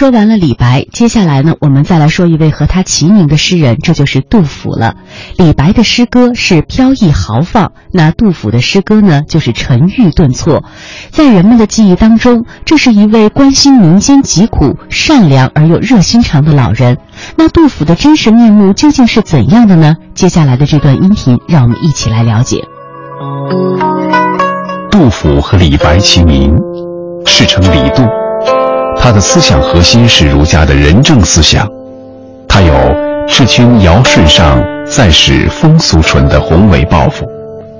说完了李白，接下来呢，我们再来说一位和他齐名的诗人，这就是杜甫了。李白的诗歌是飘逸豪放，那杜甫的诗歌呢，就是沉郁顿挫。在人们的记忆当中，这是一位关心民间疾苦、善良而又热心肠的老人。那杜甫的真实面目究竟是怎样的呢？接下来的这段音频，让我们一起来了解。杜甫和李白齐名，世称李杜。他的思想核心是儒家的仁政思想，他有“治君尧舜上，再使风俗淳”的宏伟抱负。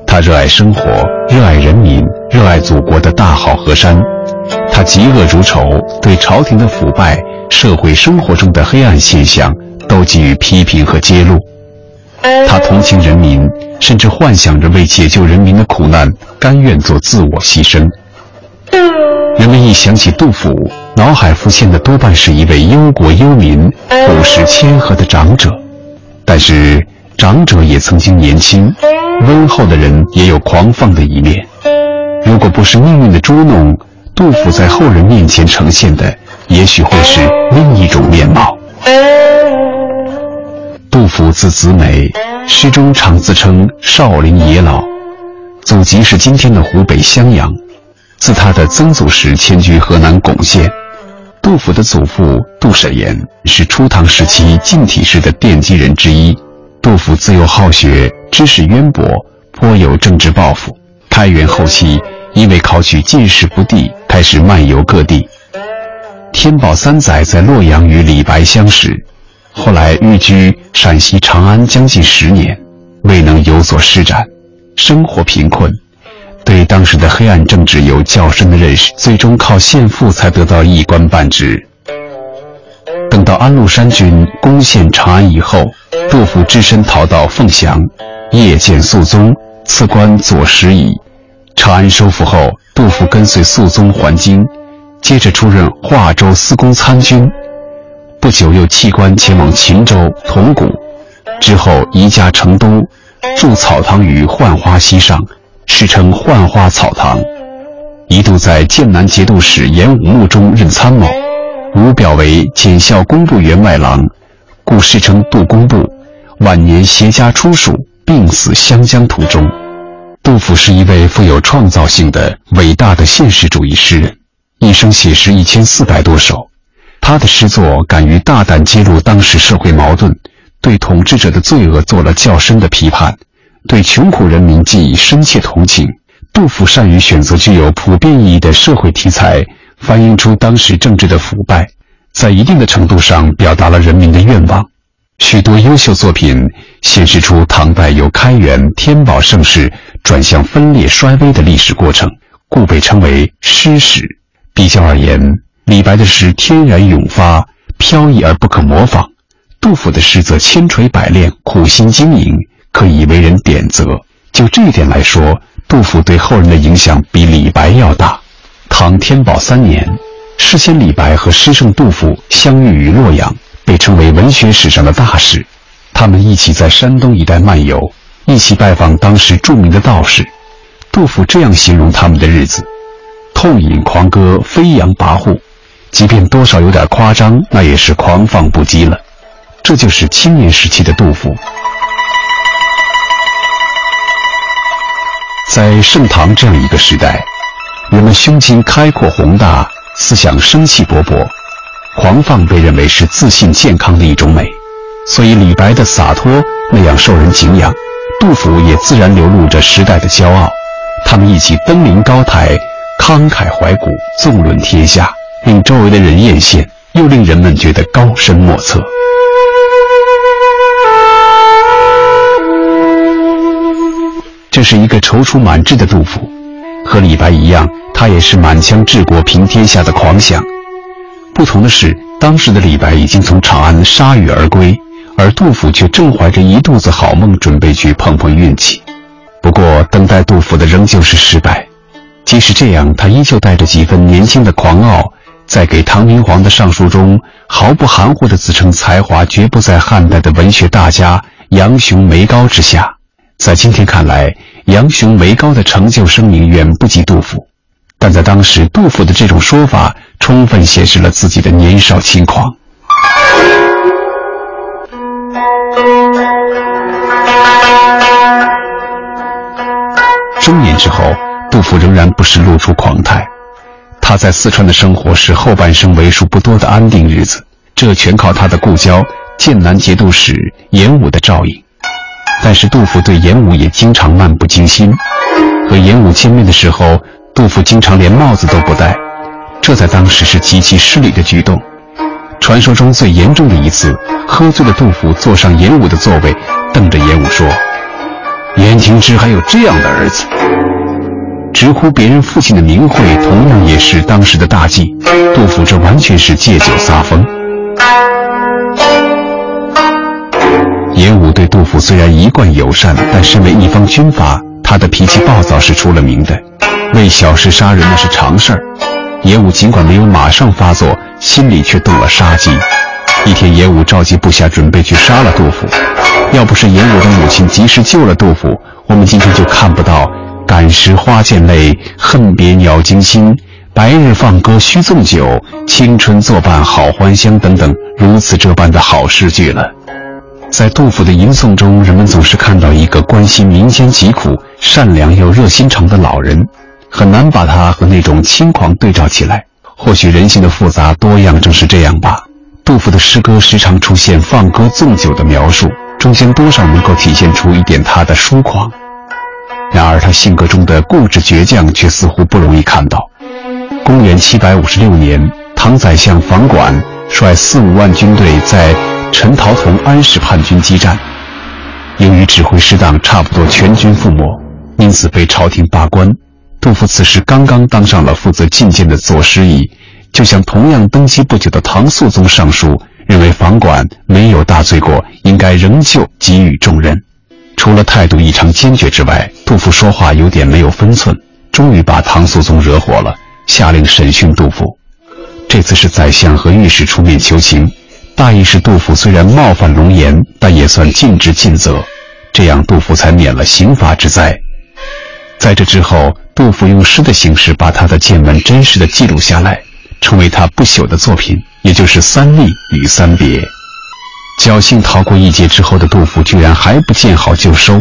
他热爱生活，热爱人民，热爱祖国的大好河山。他嫉恶如仇，对朝廷的腐败、社会生活中的黑暗现象都给予批评和揭露。他同情人民，甚至幻想着为解救人民的苦难，甘愿做自我牺牲。人们一想起杜甫，脑海浮现的多半是一位忧国忧民、朴实谦和的长者。但是，长者也曾经年轻，温厚的人也有狂放的一面。如果不是命运的捉弄，杜甫在后人面前呈现的，也许会是另一种面貌。杜甫字子美，诗中常自称少陵野老，祖籍是今天的湖北襄阳。自他的曾祖时迁居河南巩县。杜甫的祖父杜审言是初唐时期近体诗的奠基人之一。杜甫自幼好学，知识渊博，颇有政治抱负。开元后期，因为考取进士不第，开始漫游各地。天宝三载在洛阳与李白相识，后来寓居陕西长安将近十年，未能有所施展，生活贫困。对当时的黑暗政治有较深的认识，最终靠献赋才得到一官半职。等到安禄山军攻陷长安以后，杜甫只身逃到凤翔，夜见肃宗，赐官左拾遗。长安收复后，杜甫跟随肃宗还京，接着出任华州司功参军，不久又弃官前往秦州、铜鼓，之后移家成都，筑草堂于浣花溪上。世称浣花草堂，一度在剑南节度使严武穆中任参谋，武表为检校工部员外郎，故世称杜工部。晚年携家出蜀，病死湘江途中。杜甫是一位富有创造性的伟大的现实主义诗人，一生写诗一千四百多首。他的诗作敢于大胆揭露当时社会矛盾，对统治者的罪恶做了较深的批判。对穷苦人民寄以深切同情。杜甫善于选择具有普遍意义的社会题材，反映出当时政治的腐败，在一定的程度上表达了人民的愿望。许多优秀作品显示出唐代由开元、天宝盛世转向分裂衰微的历史过程，故被称为诗史。比较而言，李白的诗天然涌发，飘逸而不可模仿；杜甫的诗则千锤百炼，苦心经营。可以为人点责。就这一点来说，杜甫对后人的影响比李白要大。唐天宝三年，诗仙李白和诗圣杜甫相遇于洛阳，被称为文学史上的大事。他们一起在山东一带漫游，一起拜访当时著名的道士。杜甫这样形容他们的日子：痛饮狂歌，飞扬跋扈。即便多少有点夸张，那也是狂放不羁了。这就是青年时期的杜甫。在盛唐这样一个时代，人们胸襟开阔宏大，思想生气勃勃，狂放被认为是自信健康的一种美，所以李白的洒脱那样受人敬仰，杜甫也自然流露着时代的骄傲。他们一起登临高台，慷慨怀古，纵论天下，令周围的人艳羡，又令人们觉得高深莫测。这是一个踌躇满志的杜甫，和李白一样，他也是满腔治国平天下的狂想。不同的是，当时的李白已经从长安铩羽而归，而杜甫却正怀着一肚子好梦，准备去碰碰运气。不过，等待杜甫的仍旧是失败。即使这样，他依旧带着几分年轻的狂傲，在给唐明皇的上书中毫不含糊地自称才华绝不在汉代的文学大家杨雄、梅高之下。在今天看来，杨雄、为高的成就声名远不及杜甫，但在当时，杜甫的这种说法充分显示了自己的年少轻狂。中年之后，杜甫仍然不时露出狂态。他在四川的生活是后半生为数不多的安定日子，这全靠他的故交剑南节度使严武的照应。但是杜甫对严武也经常漫不经心，和严武见面的时候，杜甫经常连帽子都不戴，这在当时是极其失礼的举动。传说中最严重的一次，喝醉的杜甫坐上严武的座位，瞪着严武说：“严廷之还有这样的儿子。”直呼别人父亲的名讳，同样也是当时的大忌。杜甫这完全是借酒撒疯。虽然一贯友善，但身为一方军阀，他的脾气暴躁是出了名的。为小事杀人那是常事儿。严武尽管没有马上发作，心里却动了杀机。一天，严武召集部下准备去杀了杜甫。要不是严武的母亲及时救了杜甫，我们今天就看不到。感时花溅泪，恨别鸟惊心。白日放歌须纵酒，青春作伴好还乡。等等，如此这般的好诗句了。在杜甫的吟诵中，人们总是看到一个关心民间疾苦、善良又热心肠的老人，很难把他和那种轻狂对照起来。或许人性的复杂多样正是这样吧。杜甫的诗歌时常出现放歌纵酒的描述，中间多少能够体现出一点他的疏狂。然而，他性格中的固执倔强却似乎不容易看到。公元七百五十六年，唐宰相房管率四五万军队在陈陶同安史叛军激战，由于指挥失当，差不多全军覆没，因此被朝廷罢官。杜甫此时刚刚当上了负责觐见的左师仪，就向同样登基不久的唐肃宗上书，认为房管没有大罪过，应该仍旧给予重任。除了态度异常坚决之外，杜甫说话有点没有分寸，终于把唐肃宗惹火了，下令审讯杜甫。这次是宰相和御史出面求情，大意是杜甫虽然冒犯龙颜，但也算尽职尽责，这样杜甫才免了刑罚之灾。在这之后，杜甫用诗的形式把他的见闻真实的记录下来，成为他不朽的作品，也就是《三吏与三别》。侥幸逃过一劫之后的杜甫，居然还不见好就收。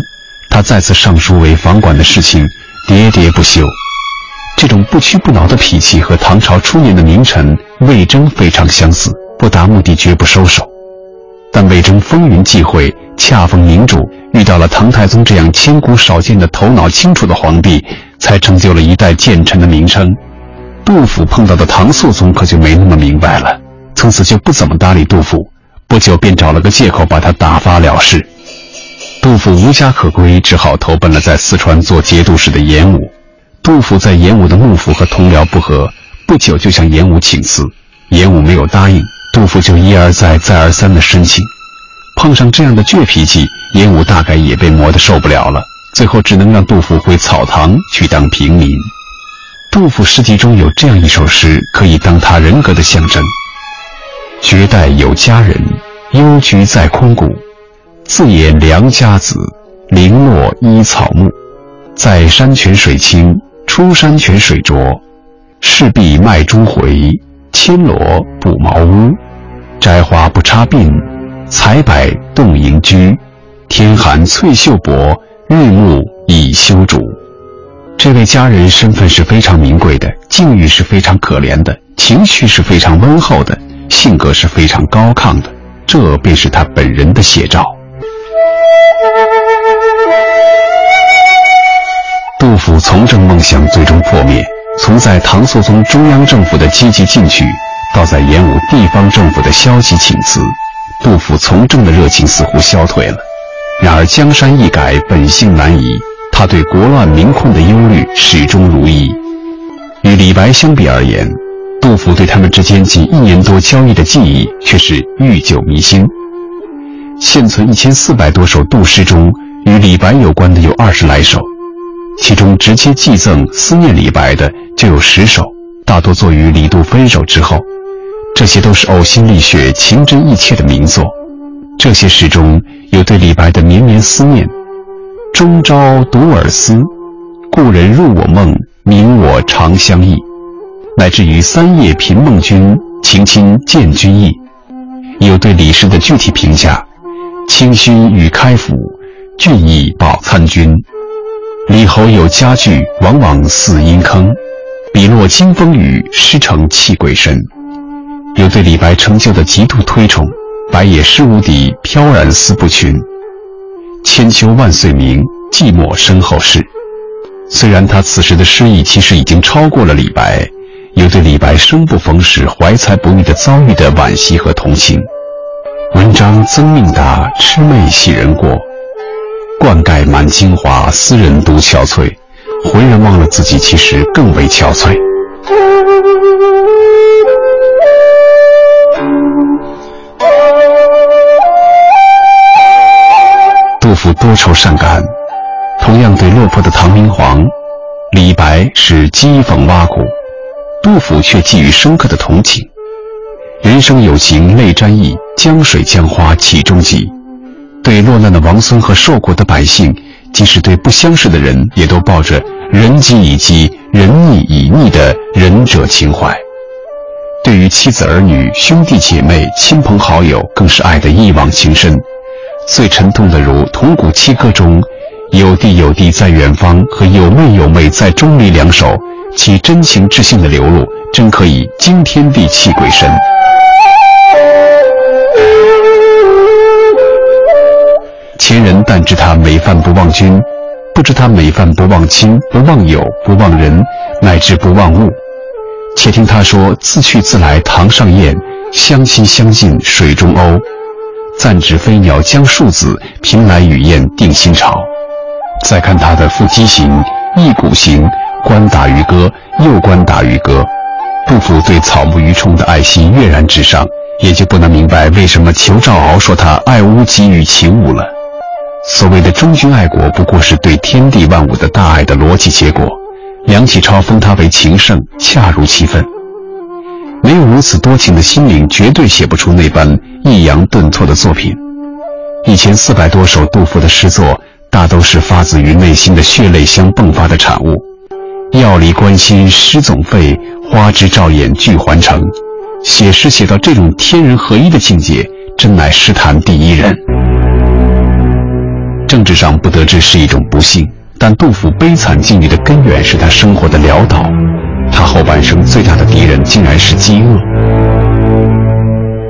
他再次上书为房管的事情喋喋不休。这种不屈不挠的脾气和唐朝初年的名臣魏征非常相似，不达目的绝不收手。但魏征风云际会，恰逢明主遇到了唐太宗这样千古少见的头脑清楚的皇帝，才成就了一代谏臣的名声。杜甫碰到的唐肃宗可就没那么明白了，从此就不怎么搭理杜甫。不久便找了个借口把他打发了事。杜甫无家可归，只好投奔了在四川做节度使的严武。杜甫在严武的幕府和同僚不和，不久就向严武请辞。严武没有答应，杜甫就一而再、再而三的申请。碰上这样的倔脾气，严武大概也被磨得受不了了，最后只能让杜甫回草堂去当平民。杜甫诗集中有这样一首诗，可以当他人格的象征。绝代有佳人，幽居在空谷。自言良家子，零落依草木。在山泉水清，出山泉水浊。势必卖珠回，牵罗布茅屋。摘花不插鬓，采柏动盈居。天寒翠袖薄，日暮已修竹。这位佳人身份是非常名贵的，境遇是非常可怜的，情绪是非常温厚的。性格是非常高亢的，这便是他本人的写照。杜甫从政梦想最终破灭，从在唐肃宗中央政府的积极进取，到在演武地方政府的消极请辞，杜甫从政的热情似乎消退了。然而江山易改，本性难移，他对国乱民困的忧虑始终如一。与李白相比而言。杜甫对他们之间仅一年多交易的记忆却是愈久弥新。现存一千四百多首杜诗中，与李白有关的有二十来首，其中直接寄赠思念李白的就有十首，大多作于李杜分手之后。这些都是呕心沥血、情真意切的名作。这些诗中有对李白的绵绵思念：“终朝独尔思，故人入我梦，明我长相忆。”乃至于“三夜频梦君，情亲见君意”，有对李氏的具体评价：“清虚与开府，俊逸报参军。李侯有佳句，往往似阴坑。笔落惊风雨，诗成泣鬼神。”有对李白成就的极度推崇：“白也诗无敌，飘然思不群。千秋万岁名，寂寞身后事。”虽然他此时的诗意其实已经超过了李白。有对李白生不逢时、怀才不遇的遭遇的惋惜和同情。文章曾命达，魑魅喜人过。灌溉满京华，斯人独憔悴。浑然忘了自己其实更为憔悴。杜甫多愁善感，同样对落魄的唐明皇，李白是讥讽挖苦。杜甫却寄予深刻的同情。人生有情泪沾衣，江水江花岂终极。对落难的王孙和受苦的百姓，即使对不相识的人，也都抱着人饥以饥，人溺以逆的仁者情怀。对于妻子儿女、兄弟姐妹、亲朋好友，更是爱得一往情深。最沉痛的如《铜鼓七歌》中“有弟有弟在远方”和“有妹有妹在钟离”两首。其真情至性的流露，真可以惊天地泣鬼神。前人但知他美饭不忘君，不知他美饭不忘亲，不忘友，不忘人，乃至不忘物。且听他说：“自去自来堂上燕，相亲相近水中鸥。暂指飞鸟将树子，凭来与燕定新巢。”再看他的腹肌行、一股行。观打鱼歌，又观打鱼歌。杜甫对草木鱼虫的爱心跃然纸上，也就不能明白为什么裘兆敖说他爱屋及鱼情无了。所谓的忠君爱国，不过是对天地万物的大爱的逻辑结果。梁启超封他为情圣，恰如其分。没有如此多情的心灵，绝对写不出那般抑扬顿挫的作品。一千四百多首杜甫的诗作，大都是发自于内心的血泪相迸发的产物。药离关心诗总废，花枝照眼俱还成。写诗写到这种天人合一的境界，真乃诗坛第一人。政治上不得志是一种不幸，但杜甫悲惨境遇的根源是他生活的潦倒。他后半生最大的敌人竟然是饥饿。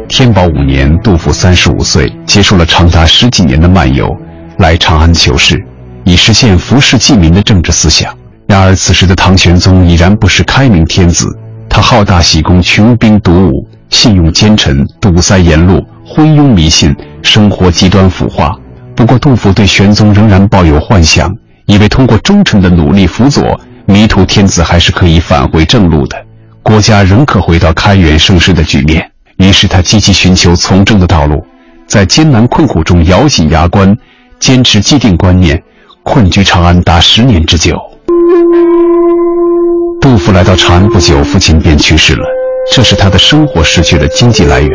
天宝五年，杜甫三十五岁，结束了长达十几年的漫游，来长安求仕，以实现服世济民的政治思想。然而，此时的唐玄宗已然不是开明天子，他好大喜功，穷兵黩武，信用奸臣，堵塞言路，昏庸迷信，生活极端腐化。不过，杜甫对玄宗仍然抱有幻想，以为通过忠臣的努力辅佐，迷途天子还是可以返回正路的，国家仍可回到开元盛世的局面。于是，他积极寻求从政的道路，在艰难困苦中咬紧牙关，坚持既定观念，困居长安达十年之久。杜甫来到长安不久，父亲便去世了，这使他的生活失去了经济来源。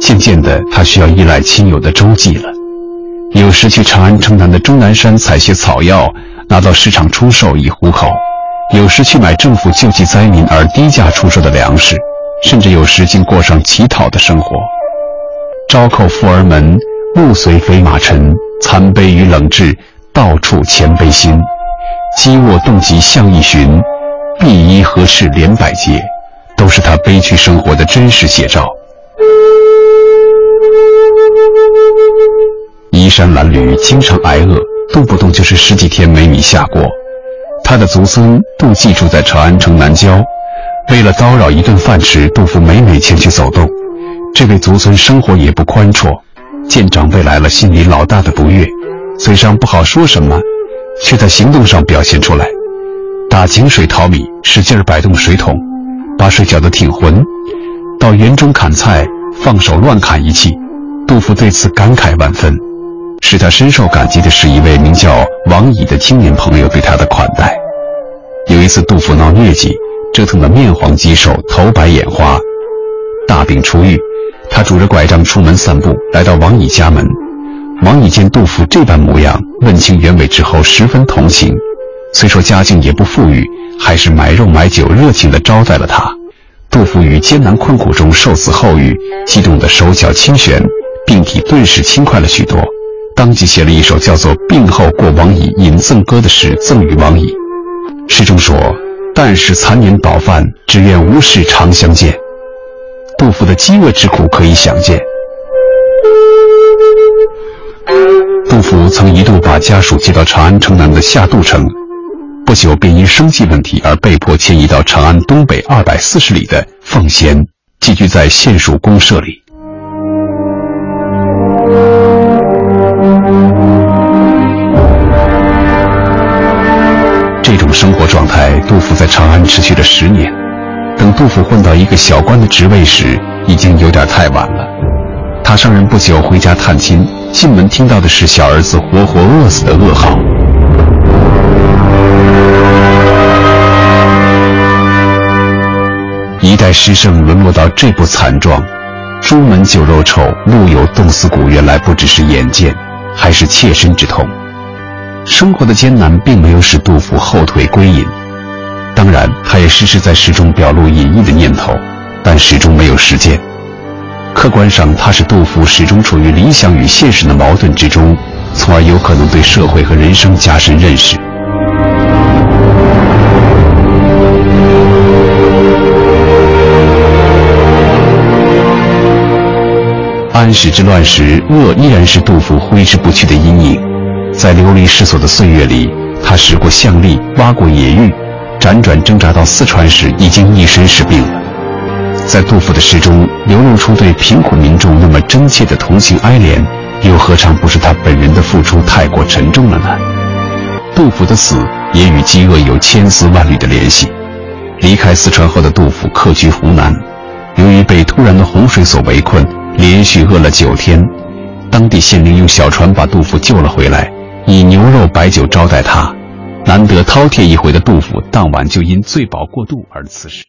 渐渐的，他需要依赖亲友的周济了。有时去长安城南的终南山采些草药，拿到市场出售以糊口；有时去买政府救济灾民而低价出售的粮食，甚至有时竟过上乞讨的生活。朝扣富儿门，暮随肥马尘。残杯与冷炙，到处前悲心。积卧动极向一寻，碧衣何事连百结，都是他悲剧生活的真实写照。衣衫褴褛，经常挨饿，动不动就是十几天没米下锅。他的族孙杜季住在长安城南郊，为了叨扰一顿饭吃，杜甫每每前去走动。这位族孙生活也不宽绰，见长辈来了，心里老大的不悦，嘴上不好说什么。却在行动上表现出来，打井水淘米，使劲摆动水桶，把水搅得挺浑；到园中砍菜，放手乱砍一气。杜甫对此感慨万分。使他深受感激的是一位名叫王乙的青年朋友对他的款待。有一次，杜甫闹疟疾，折腾得面黄肌瘦，头白眼花。大病初愈，他拄着拐杖出门散步，来到王乙家门。王乙见杜甫这般模样，问清原委之后，十分同情。虽说家境也不富裕，还是买肉买酒，热情地招待了他。杜甫于艰难困苦中受此厚遇，激动得手脚轻旋，病体顿时轻快了许多。当即写了一首叫做《病后过王乙引赠歌》的诗，赠予王乙。诗中说：“但使残年饱饭，只愿无事常相见。”杜甫的饥饿之苦可以想见。杜甫曾一度把家属接到长安城南的下杜城，不久便因生计问题而被迫迁移到长安东北二百四十里的奉贤，寄居在县署公社里。这种生活状态，杜甫在长安持续了十年。等杜甫混到一个小官的职位时，已经有点太晚了。他上任不久，回家探亲，进门听到的是小儿子活活饿死的噩耗。一代诗圣沦落到这步惨状，朱门酒肉臭，路有冻死骨，原来不只是眼见，还是切身之痛。生活的艰难并没有使杜甫后退归隐，当然，他也时时在诗中表露隐逸的念头，但始终没有实践。客观上，他使杜甫始终处于理想与现实的矛盾之中，从而有可能对社会和人生加深认识。安史之乱时，恶依然是杜甫挥之不去的阴影。在流离失所的岁月里，他拾过象栗，挖过野芋，辗转挣扎到四川时，已经一身是病了。在杜甫的诗中流露出对贫苦民众那么真切的同情哀怜，又何尝不是他本人的付出太过沉重了呢？杜甫的死也与饥饿有千丝万缕的联系。离开四川后的杜甫客居湖南，由于被突然的洪水所围困，连续饿了九天。当地县令用小船把杜甫救了回来。以牛肉白酒招待他，难得饕餮一回的杜甫，当晚就因醉饱过度而辞世。